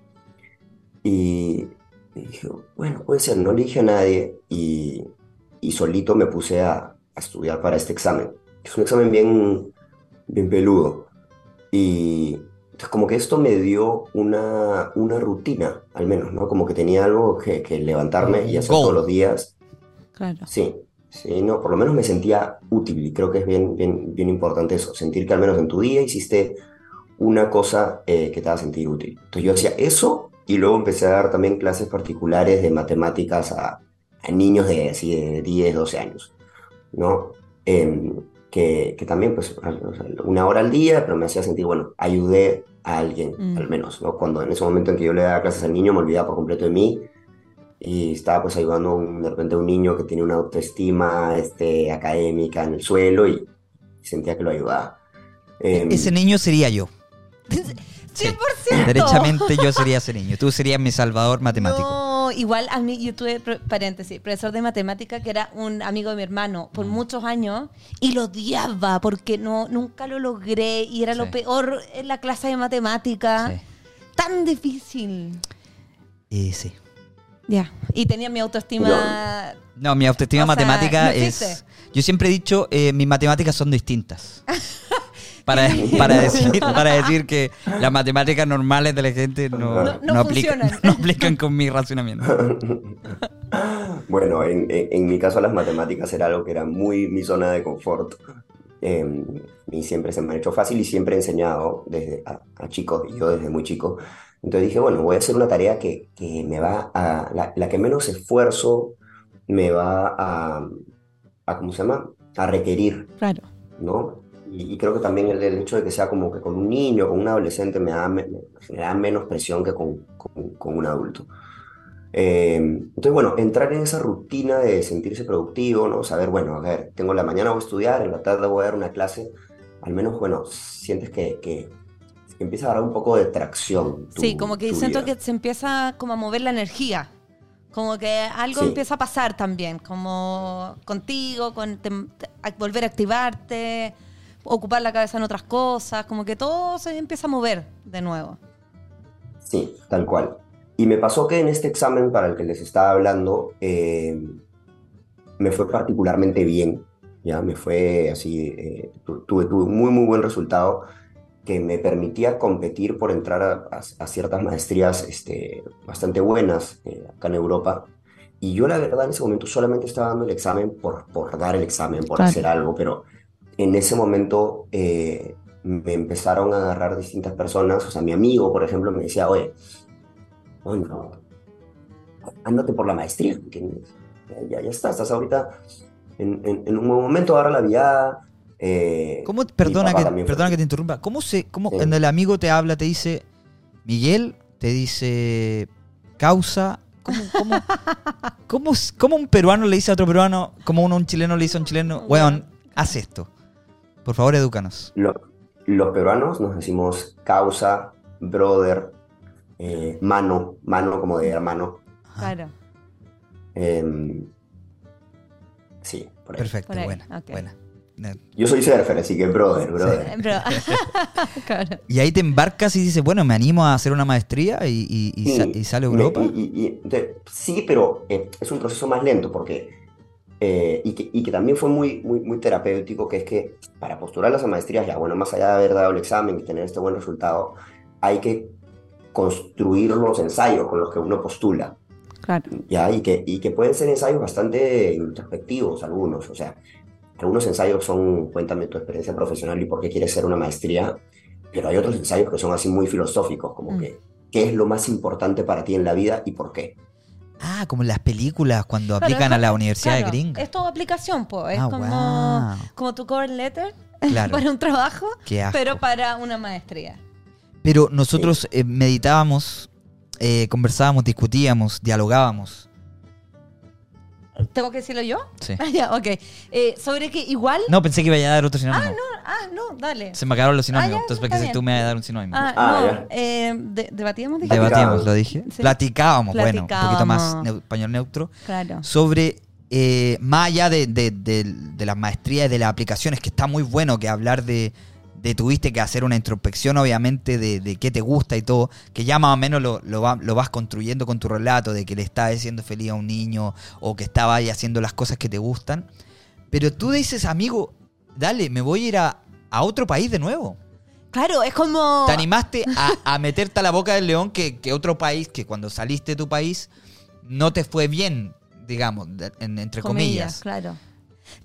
Y, dije, bueno, puede ser, no le dije a nadie y, y solito me puse a, a, estudiar para este examen. Es un examen bien, bien peludo. Y, entonces, como que esto me dio una, una rutina, al menos, ¿no? Como que tenía algo que, levantarme y hacer todos los días. Claro. Sí, Sí, no, por lo menos me sentía útil y creo que es bien, bien, bien importante eso, sentir que al menos en tu día hiciste una cosa eh, que te va a sentir útil. Entonces yo hacía eso y luego empecé a dar también clases particulares de matemáticas a, a niños de, así, de 10, 12 años, ¿no? Em, que, que también, pues, una hora al día, pero me hacía sentir, bueno, ayudé a alguien, Mm. al menos, ¿no? Cuando en ese momento en que yo le daba clases al niño, me olvidaba por completo de mí y estaba pues ayudando a un- de repente a un niño que tiene una autoestima este, académica en el suelo y sentía que lo ayudaba. Em, Ese niño sería yo. 100%. Derechamente yo sería ese niño. Tú serías mi salvador matemático. No, igual a mí, yo tuve, paréntesis, profesor de matemática que era un amigo de mi hermano Mm. por muchos años y lo odiaba porque no, nunca lo logré y era lo Sí. peor en la clase de matemática. Sí. Tan difícil. Eh, sí. Ya. Y tenía mi autoestima. No, mi autoestima O sea, matemática no es. Yo siempre he dicho, eh, mis matemáticas son distintas. Para, para, decir, para decir que las matemáticas normales de la gente no, No- no no aplican, funcionan. no aplican con mi razonamiento. Bueno, en, en- en mi caso las matemáticas era algo que era muy mi zona de confort. Em, y siempre se me ha hecho fácil y siempre he enseñado desde a, a chicos, y yo desde muy chico. Entonces dije, bueno, voy a hacer una tarea que, que me va a, la, la que menos esfuerzo me va a, a, ¿cómo se llama? A requerir, Claro. ¿no? Y, y creo que también el, el hecho de que sea como que con un niño, con un adolescente, me da, me, me genera menos presión que con, con, con un adulto. Eh, entonces, bueno, entrar en esa rutina de sentirse productivo, ¿no? Saber, bueno, a ver, tengo la mañana voy a estudiar, en la tarde voy a dar una clase, al menos, bueno, sientes que, que, que empieza a dar un poco de tracción. tu- sí, como que siento vida. que se empieza como a mover la energía. Como que algo Sí. empieza a pasar también, como contigo, con te- te- a volver a activarte, ocupar la cabeza en otras cosas, como que todo se empieza a mover de nuevo. Sí, tal cual. Y me pasó que en este examen para el que les estaba hablando, eh, me fue particularmente bien, ¿ya? Me fue así, eh, tu- tuve, tuve un muy, muy buen resultado que me permitía competir por entrar a, a- a ciertas maestrías este, bastante buenas eh, acá en Europa. Y yo la verdad en ese momento solamente estaba dando el examen por, por dar el examen, por Claro. hacer algo, pero en ese momento eh, me empezaron a agarrar distintas personas, o sea, mi amigo, por ejemplo, me decía, oye, bueno, ándate por la maestría. Ya, ya está, estás ahorita en, en- en un buen momento, agarra la viada. Eh, ¿Cómo, perdona, que, perdona que te interrumpa. ¿Cómo se, cómo, Sí. cuando el amigo te habla, te dice Miguel, te dice causa? ¿Cómo, cómo, cómo, s- cómo un peruano le dice a otro peruano, como uno, un chileno le dice a un chileno, weón, haz esto? Por favor, edúcanos. Lo- los peruanos nos decimos causa, brother, eh, mano, mano como de hermano. Claro. em, sí, por ahí. Perfecto, Por ahí, buena, ok. buena. Yo soy surfer, así que brother, brother. Claro. Y ahí te embarcas y dices, bueno, me animo a hacer una maestría y, y- y sa- Sí, y sale a Europa. y- y- y- entonces, sí, pero eh, es un proceso más lento porque, eh, y, que, y que también fue muy, muy, muy terapéutico, que es que para postular las maestrías, ya bueno, más allá de haber dado el examen y tener este buen resultado, hay que construir los ensayos con los que uno postula, Claro. ¿ya? Y que, y que pueden ser ensayos bastante introspectivos algunos, o sea, algunos ensayos son, cuéntame tu experiencia profesional y por qué quieres ser una maestría, pero hay otros ensayos que son así muy filosóficos, como Mm. que, ¿qué es lo más importante para ti en la vida y por qué? Ah, como en las películas cuando Claro, aplican es a la universidad de gringa. Es todo aplicación, pues. Es Ah, como, tu cover letter Claro. para un trabajo, pero para una maestría. Pero nosotros eh, meditábamos, eh, conversábamos, discutíamos, dialogábamos. ¿Tengo que decirlo yo? Sí. Ah, ya, ok. Eh, sobre que igual. No, pensé que iba a dar otro sinónimo. Ah, no, dale. Se me acabaron los Ah, sinónimos. ya, entonces que bien. tú me ibas a dar un sinónimo. Ah, Ah, no. ya. eh, de- ¿Debatíamos? dije? Debatíamos, lo dije. Sí. Platicábamos, bueno, un poquito más Platicábamos. neu- español neutro, Claro. sobre, eh, más allá de, de- de- de las maestrías y de las aplicaciones, que está muy bueno que hablar de, de tuviste que hacer una introspección, obviamente, de, de qué te gusta y todo, que ya más o menos lo, lo, va- lo vas construyendo con tu relato, de que le estás haciendo feliz a un niño o que estaba ahí haciendo las cosas que te gustan. Pero tú dices, amigo, dale, me voy a ir a, a otro país de nuevo. Claro, es como. Te animaste a, a meterte a la boca del león que, que otro país, que cuando saliste de tu país no te fue bien, digamos, en- entre comillas. Claro.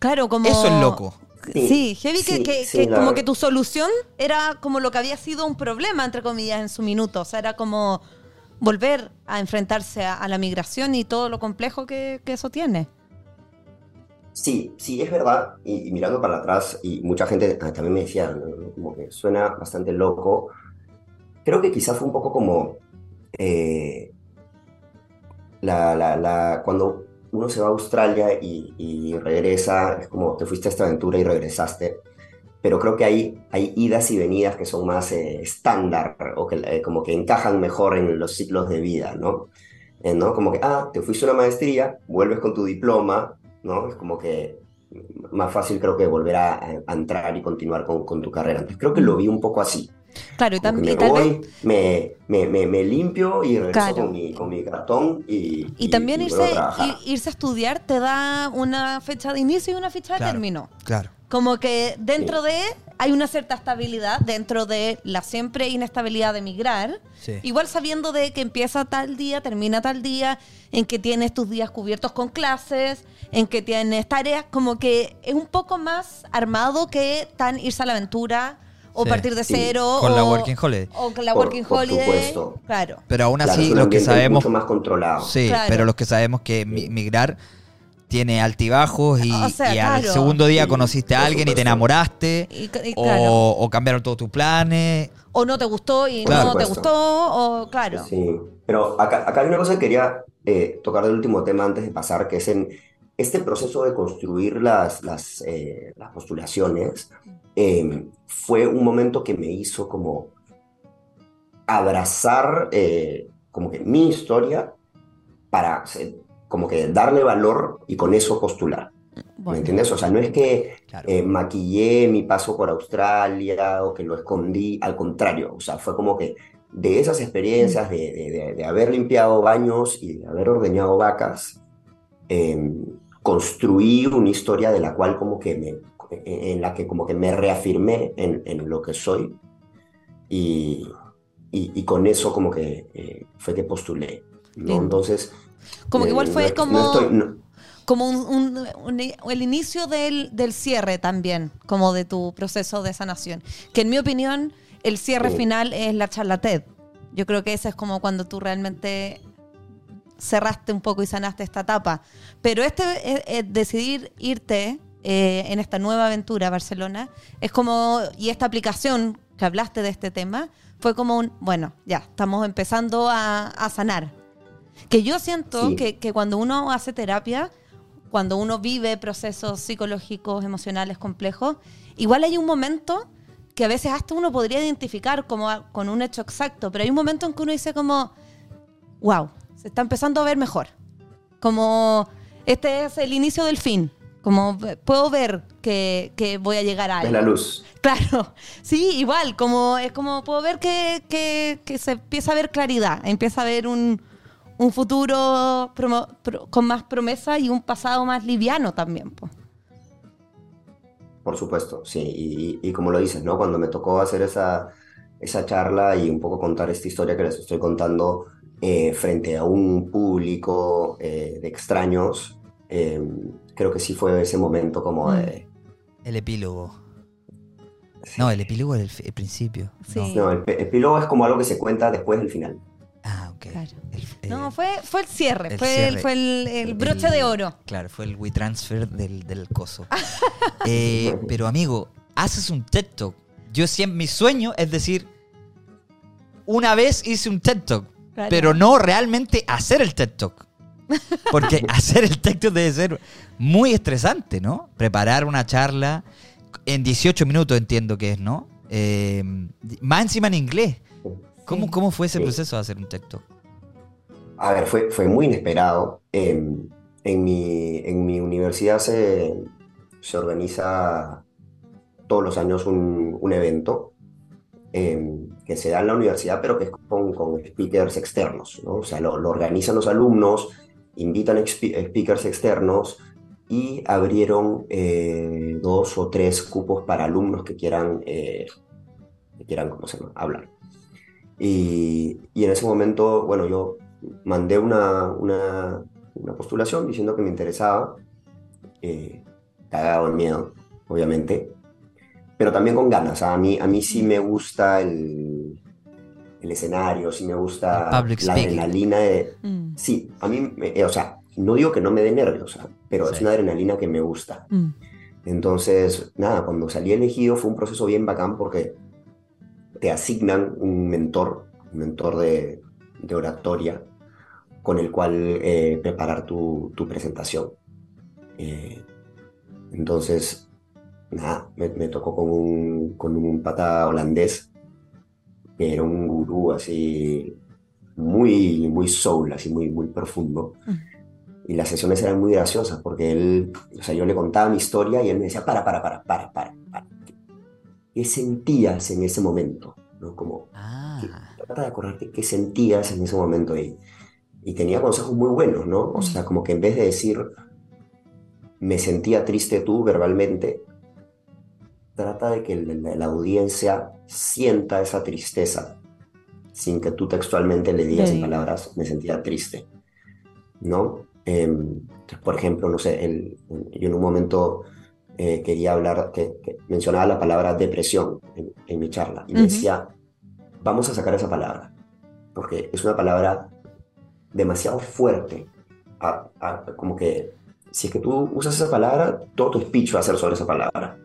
Claro, como... Eso es loco. Sí, Sí, heavy que, sí, que- sí, que la como verdad. que tu solución era como lo que había sido un problema, entre comillas, en su minuto. O sea, era como volver a enfrentarse a, a la migración y todo lo complejo que, que eso tiene. Sí, sí, es verdad. Y, y mirando para atrás, y mucha gente también me decía, ¿no? como que suena bastante loco. Creo que quizás fue un poco como eh, la, la, la- cuando uno se va a Australia y, y regresa, es como te fuiste a esta aventura y regresaste. Pero creo que hay, hay idas y venidas que son más eh, estándar o que eh, como que encajan mejor en los ciclos de vida, ¿no? Eh, ¿no? Como que, ah, te fuiste a una maestría, vuelves con tu diploma, ¿no? Es como que más fácil creo que volver a, a entrar y continuar con, con tu carrera. Entonces creo que lo vi un poco así. Claro, y, Como que tam- me voy, me, me, me, me limpio y regreso Claro. con, mi, con mi cartón y, Y también y vuelvo a irse, irse a estudiar te da una fecha de inicio y una fecha de Claro. término. Claro. Como que dentro de hay una cierta estabilidad, dentro de la siempre inestabilidad de migrar, Sí. igual sabiendo de que empieza tal día, termina tal día, en que tienes tus días cubiertos con clases, en que tienes tareas, como que es un poco más armado que tan irse a la aventura o Sí. partir de Sí. cero. Con la Working Holiday. O con la Por- Working por Holiday. supuesto. Claro. Pero aún Claro, así, es un los que sabemos. mucho más controlado. Sí, Claro. pero los que sabemos que mi- migrar tiene altibajos y, O sea, y al claro. segundo día Sí, conociste a alguien y te enamoraste. Y ca- y o, claro. o cambiaron todos tus planes. O no te gustó y Claro. no te gustó, o claro. Sí, pero acá, acá hay una cosa que quería eh, tocar del último tema antes de pasar, que es en este proceso de construir las, las, eh, las postulaciones, eh, fue un momento que me hizo como abrazar eh, como que mi historia para eh, como que darle valor y con eso postular. ¿Me Bueno. entiendes? O sea, no es que Claro. eh, maquillé mi paso por Australia o que lo escondí, al contrario, o sea, fue como que de esas experiencias de, de- de- de haber limpiado baños y de haber ordeñado vacas, eh, construí una historia de la cual como que me, en la que como que me reafirmé en, en lo que soy y, y, y con eso como que eh, fue que postulé, ¿no? Entonces... Como que eh, igual no fue no como, estoy- no- como un, un- un- el inicio del, del cierre también, como de tu proceso de sanación. Que en mi opinión, el cierre Sí. final es la charla TED. Yo creo que ese es como cuando tú realmente cerraste un poco y sanaste esta etapa. Pero este eh, eh, decidir irte eh, en esta nueva aventura a Barcelona es como, y esta aplicación que hablaste de este tema, fue como un, bueno, ya, estamos empezando a, a sanar. Que yo siento Sí. que, que cuando uno hace terapia, cuando uno vive procesos psicológicos, emocionales complejos, igual hay un momento que a veces hasta uno podría identificar como a- con un hecho exacto, pero hay un momento en que uno dice como, wow, se está empezando a ver mejor. Como este es el inicio del fin. Como puedo ver que, que voy a llegar a algo. la luz. Claro, sí, igual, como es como puedo ver que, que- que se empieza a ver claridad, empieza a ver un, un futuro promo- pro- con más promesa y un pasado más liviano también. po. Por supuesto, sí. Y, y como lo dices, ¿no? Cuando me tocó hacer esa, esa charla y un poco contar esta historia que les estoy contando eh, frente a un público eh, de extraños, eh, creo que sí fue ese momento como de... El epílogo. No, el epílogo es el, principio. Sí. No, el epílogo es como algo que se cuenta después del final. Ah, ok. Claro. El- eh, No, fue, fue el cierre, el fue, cierre. El, fue el, el broche el- de oro. Claro, fue el WeTransfer del, del coso. Eh, pero amigo, haces un TED Talk. Yo siempre, mi sueño es decir, una vez hice un TED Talk, Claro. pero no realmente hacer el TED Talk. Porque hacer el TED Talk debe ser muy estresante, ¿no? Preparar una charla en 18 minutos entiendo que es, ¿no? Eh, más encima en inglés. ¿Cómo. ¿Cómo fue ese Sí. proceso de hacer un TED Talk? A ver, fue, fue muy inesperado. En, en mi, en mi universidad se, se organiza todos los años un, un evento em, que se da en la universidad, pero que es con, con speakers externos, ¿no? O sea, lo, lo organizan los alumnos, invitan speakers externos y abrieron eh, dos o tres cupos para alumnos que quieran, eh, que quieran, ¿cómo se llama?, hablar. Y, y en ese momento, bueno, yo mandé una, una, una postulación diciendo que me interesaba. eh, cagado miedo, obviamente, pero también con ganas. A mí, a mí sí me gusta el, el escenario, sí me gusta public la speaking. adrenalina de... Mm, Sí, a mí, eh, o sea, no digo que no me dé nervios, o sea, pero es Sí. una adrenalina que me gusta. mm. Entonces, nada, cuando salí elegido fue un proceso bien bacán porque te asignan un mentor, un mentor de, de oratoria, con el cual eh, preparar tu, tu presentación. Eh, entonces, nada, me, me tocó con un, con un pata holandés, que era un gurú así, muy, muy soul, así muy, muy profundo. Y las sesiones eran muy graciosas porque él, o sea, yo le contaba mi historia y él me decía, para, para, para, para, para, para. ¿Qué sentías en ese momento? ¿No? Como, Ah, trata de acordarte qué sentías en ese momento y, y tenía consejos muy buenos, ¿no? O sea, como que en vez de decir, me sentía triste tú verbalmente, trata de que la, la audiencia sienta esa tristeza sin que tú textualmente le digas Le en palabras, me sentía triste, ¿no? Entonces, por ejemplo, no sé, el- yo en un momento eh, quería hablar, que, que mencionaba la palabra depresión en, en mi charla y me Ujú. decía, vamos a sacar esa palabra, porque es una palabra demasiado fuerte, a- a- como que si es que tú usas esa palabra, todo tu speech va a ser sobre esa palabra,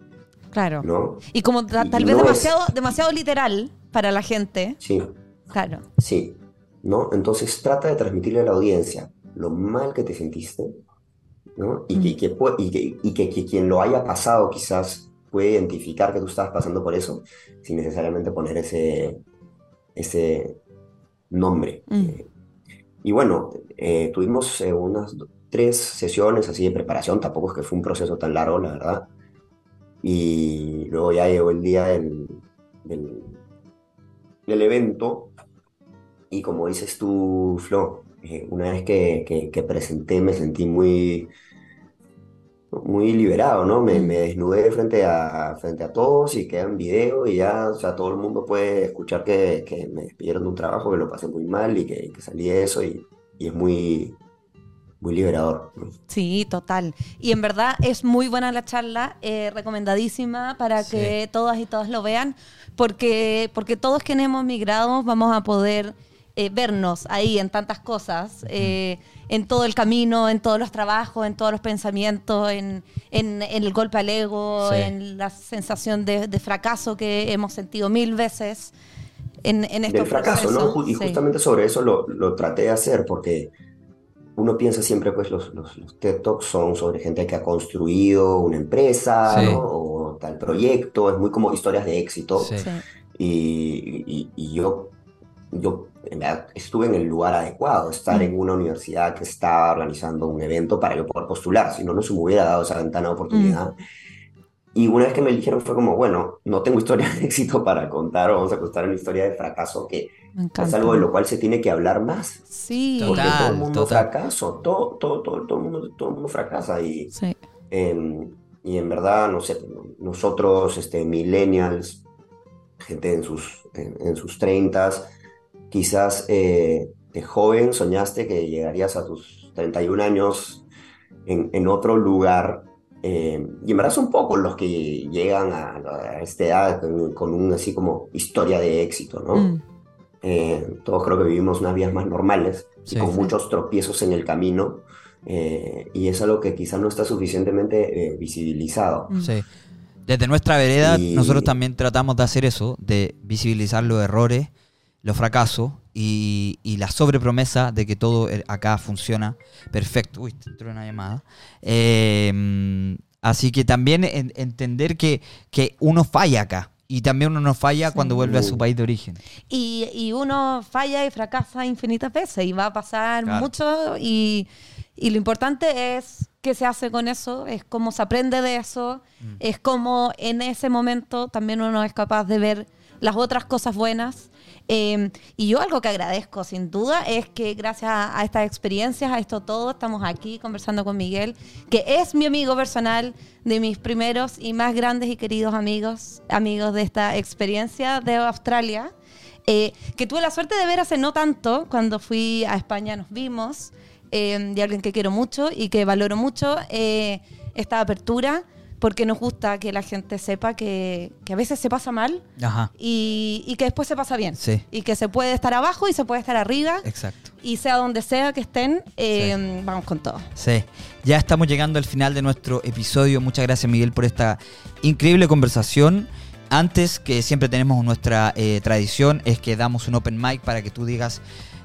Claro. ¿no? Y como ta- Y tal vez no es- demasiado, demasiado literal para la gente. Sí, Claro. sí, ¿no? Entonces trata de transmitirle a la audiencia lo mal que te sentiste, ¿no? Y que, y que, y que, y que- que quien lo haya pasado quizás puede identificar que tú estabas pasando por eso, sin necesariamente poner ese, ese nombre. Mm. Eh, y bueno, eh, tuvimos eh, unas tres sesiones así de preparación, tampoco es que fue un proceso tan largo, la verdad. Y luego ya llegó el día del, del, evento y como dices tú, Flo, eh, una vez que, que- presenté me sentí muy, muy liberado, ¿no? Me, desnudé frente a, frente a todos y quedé en video y ya, o sea, todo el mundo puede escuchar que, que me despidieron de un trabajo, que lo pasé muy mal y que, que salí de eso y, y es muy, muy liberador. ¿no? Sí, total. Y en verdad es muy buena la charla, eh, recomendadísima para Sí. que todas y todos lo vean, porque, porque todos quienes hemos migrado vamos a poder eh, vernos ahí en tantas cosas, eh, en todo el camino, en todos los trabajos, en todos los pensamientos, en, en- en el golpe al ego, Sí. en la sensación de, de fracaso que hemos sentido mil veces en, en estos Del fracaso, ¿no? procesos. Ju- Y Sí. justamente sobre eso lo, lo traté de hacer porque uno piensa siempre, pues, los, los, los TED Talks son sobre gente que ha construido una empresa, Sí. ¿no? O tal proyecto, es muy como historias de éxito. Sí. Y, y- y yo, yo en verdad, estuve en el lugar adecuado, estar Mm. en una universidad que estaba organizando un evento para yo poder postular, si no, no se me hubiera dado esa ventana de oportunidad. Y una vez que me eligieron fue como, bueno, no tengo historia de éxito para contar, vamos a contar una historia de fracaso que es algo de lo cual se tiene que hablar más. Sí. Porque todo el mundo total. fracaso, todo, todo, todo, todo el mundo, todo el mundo fracasa y, Sí. eh, y en verdad, no sé, nosotros, este, millennials, gente en sus, en, en sus treintas, quizás eh, de joven soñaste que llegarías a tus 31 años en, en otro lugar. eh, y en verdad son pocos los que llegan a, a esta edad con, con un así como historia de éxito, ¿no? Mm. Eh, todos creo que vivimos unas vidas más normales, y con Sí. muchos tropiezos en el camino, eh, y es algo que quizás no está suficientemente eh, visibilizado. Mm. Sí. Desde nuestra vereda, Y- nosotros también tratamos de hacer eso, de visibilizar los errores, los fracasos y, y la sobrepromesa de que todo acá funciona perfecto. Uy, te entró una llamada. Eh, así que también en- entender que, que uno falla acá. Y también uno no falla Sí. cuando vuelve a su país de origen. Y, y uno falla y fracasa infinitas veces y va a pasar Claro. mucho y, y lo importante es qué se hace con eso, es cómo se aprende de eso, Mm. es cómo en ese momento también uno es capaz de ver las otras cosas buenas. Eh, y yo algo que agradezco sin duda es que gracias a, a estas experiencias, a esto todo, estamos aquí conversando con Miguel, que es mi amigo personal, de mis primeros y más grandes y queridos amigos, amigos de esta experiencia de Australia, eh, que tuve la suerte de ver hace no tanto, cuando fui a España nos vimos, eh, y alguien que quiero mucho y que valoro mucho eh, esta apertura porque nos gusta que la gente sepa que, que a veces se pasa mal Ajá, y, y que después se pasa bien. Sí. Y que se puede estar abajo y se puede estar arriba. exacto. Y sea donde sea que estén, eh, vamos con todo. Sí, ya estamos llegando al final de nuestro episodio. Muchas gracias Miguel por esta increíble conversación. Antes, que siempre tenemos nuestra eh, tradición, es que damos un open mic para que tú digas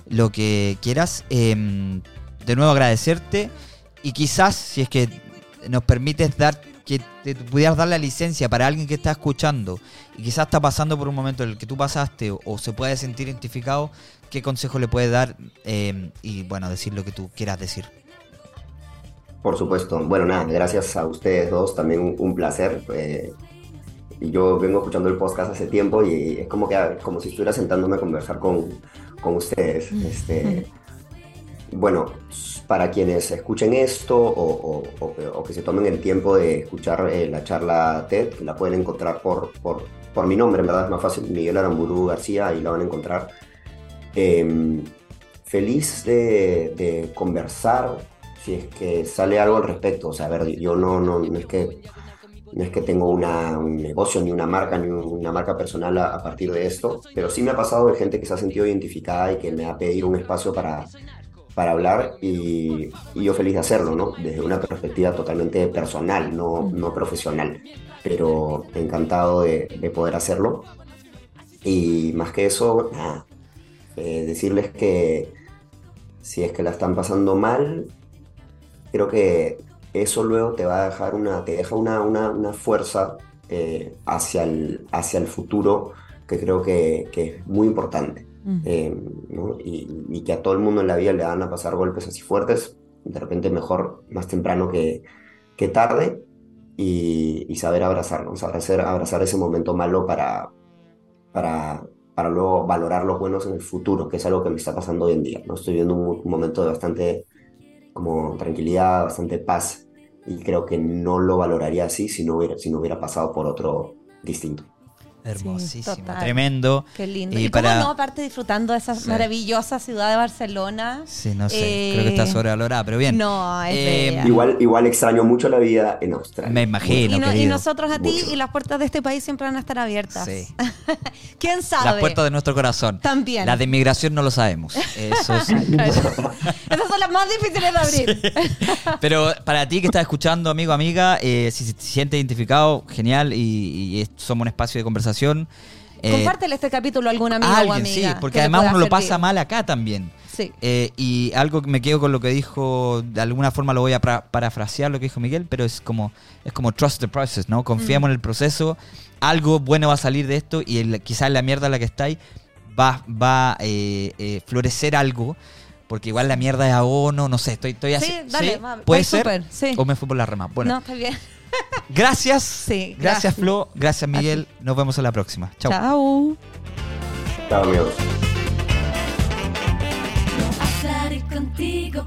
lo que quieras. Eh, de nuevo agradecerte y quizás, si es que nos permites dar que te pudieras dar la licencia para alguien que está escuchando y quizás está pasando por un momento en el que tú pasaste o, o se puede sentir identificado, ¿qué consejo le puedes dar? Eh, y bueno, decir lo que tú quieras decir. Por supuesto. Bueno, nada, gracias a ustedes dos, también un, un placer. eh, y yo vengo escuchando el podcast hace tiempo y es como que como si estuviera sentándome a conversar con, con ustedes. Este, bueno, para quienes escuchen esto o, que- se tomen el tiempo de escuchar eh, la charla TED, la pueden encontrar por, por, por mi nombre, en verdad es más fácil, Miguel Aramburu García, ahí la van a encontrar. Em, feliz de, conversar si es que sale algo al respecto. O sea, a ver, yo no, no, no es que no es que tengo una, un negocio, ni una marca, ni una marca personal a, a partir de esto, pero sí me ha pasado de gente que se ha sentido identificada y que me ha pedido un espacio para, para hablar y, yo feliz de hacerlo, ¿no? Desde una perspectiva totalmente personal, no, no profesional, pero encantado de, de poder hacerlo. Y más que eso, eh, decirles que si es que la están pasando mal, creo que eso luego te va a dejar una, te deja una, una, fuerza eh, hacia, el, hacia el futuro que creo que es muy importante. Eh, y, que a todo el mundo en la vida le van a pasar golpes así fuertes, de repente mejor más temprano que, que tarde, y, y saber abrazarlo, abrazar, abrazar ese momento malo para, para, para luego valorar los buenos en el futuro, que es algo que me está pasando hoy en día. ¿no? Estoy viviendo un, un momento de bastante como tranquilidad, bastante paz, y creo que no lo valoraría así si no hubiera, si no hubiera pasado por otro distinto. Hermosísimo, total. tremendo. Qué lindo. Y Y, cómo para- no, aparte disfrutando de esa Sí. maravillosa ciudad de Barcelona. Sí, no sé, Eh, creo que está sobrevalorada, pero bien. No, es Eh. Igual, igual extraño mucho la vida en Australia. Me imagino, y, no- y querido. nosotros a ti Mucho. y las puertas de este país siempre van a estar abiertas. Sí. ¿Quién sabe? Las puertas de nuestro corazón. También. Las de inmigración no lo sabemos. Eso es- Esas son las más difíciles de abrir. Pero para ti que estás escuchando, amigo, amiga, eh, si se siente identificado, genial, y, somos un espacio de conversación. Eh, Compártele este capítulo a algún amigo a o alguien, amiga. sí, porque además uno lo pasa mal acá también. Sí. Eh, y algo que me quedo con lo que dijo, de alguna forma lo voy a parafrasear lo que dijo Miguel, pero es como, es como trust the process, ¿no? Confiemos Mm. en el proceso, algo bueno va a salir de esto y el- quizás la mierda en la que estáis va, va a eh, eh, florecer algo, porque igual la mierda es abono, no sé, estoy, estoy así. Sí, dale, ¿sí? ¿Puede ser? sí. ¿O me fui por la rama? Bueno, No, está bien. Gracias. Sí, gracias, gracias. Flo. Gracias, Miguel. Nos vemos en la próxima. Chao. Chao. Chao, amigos. Hablaré contigo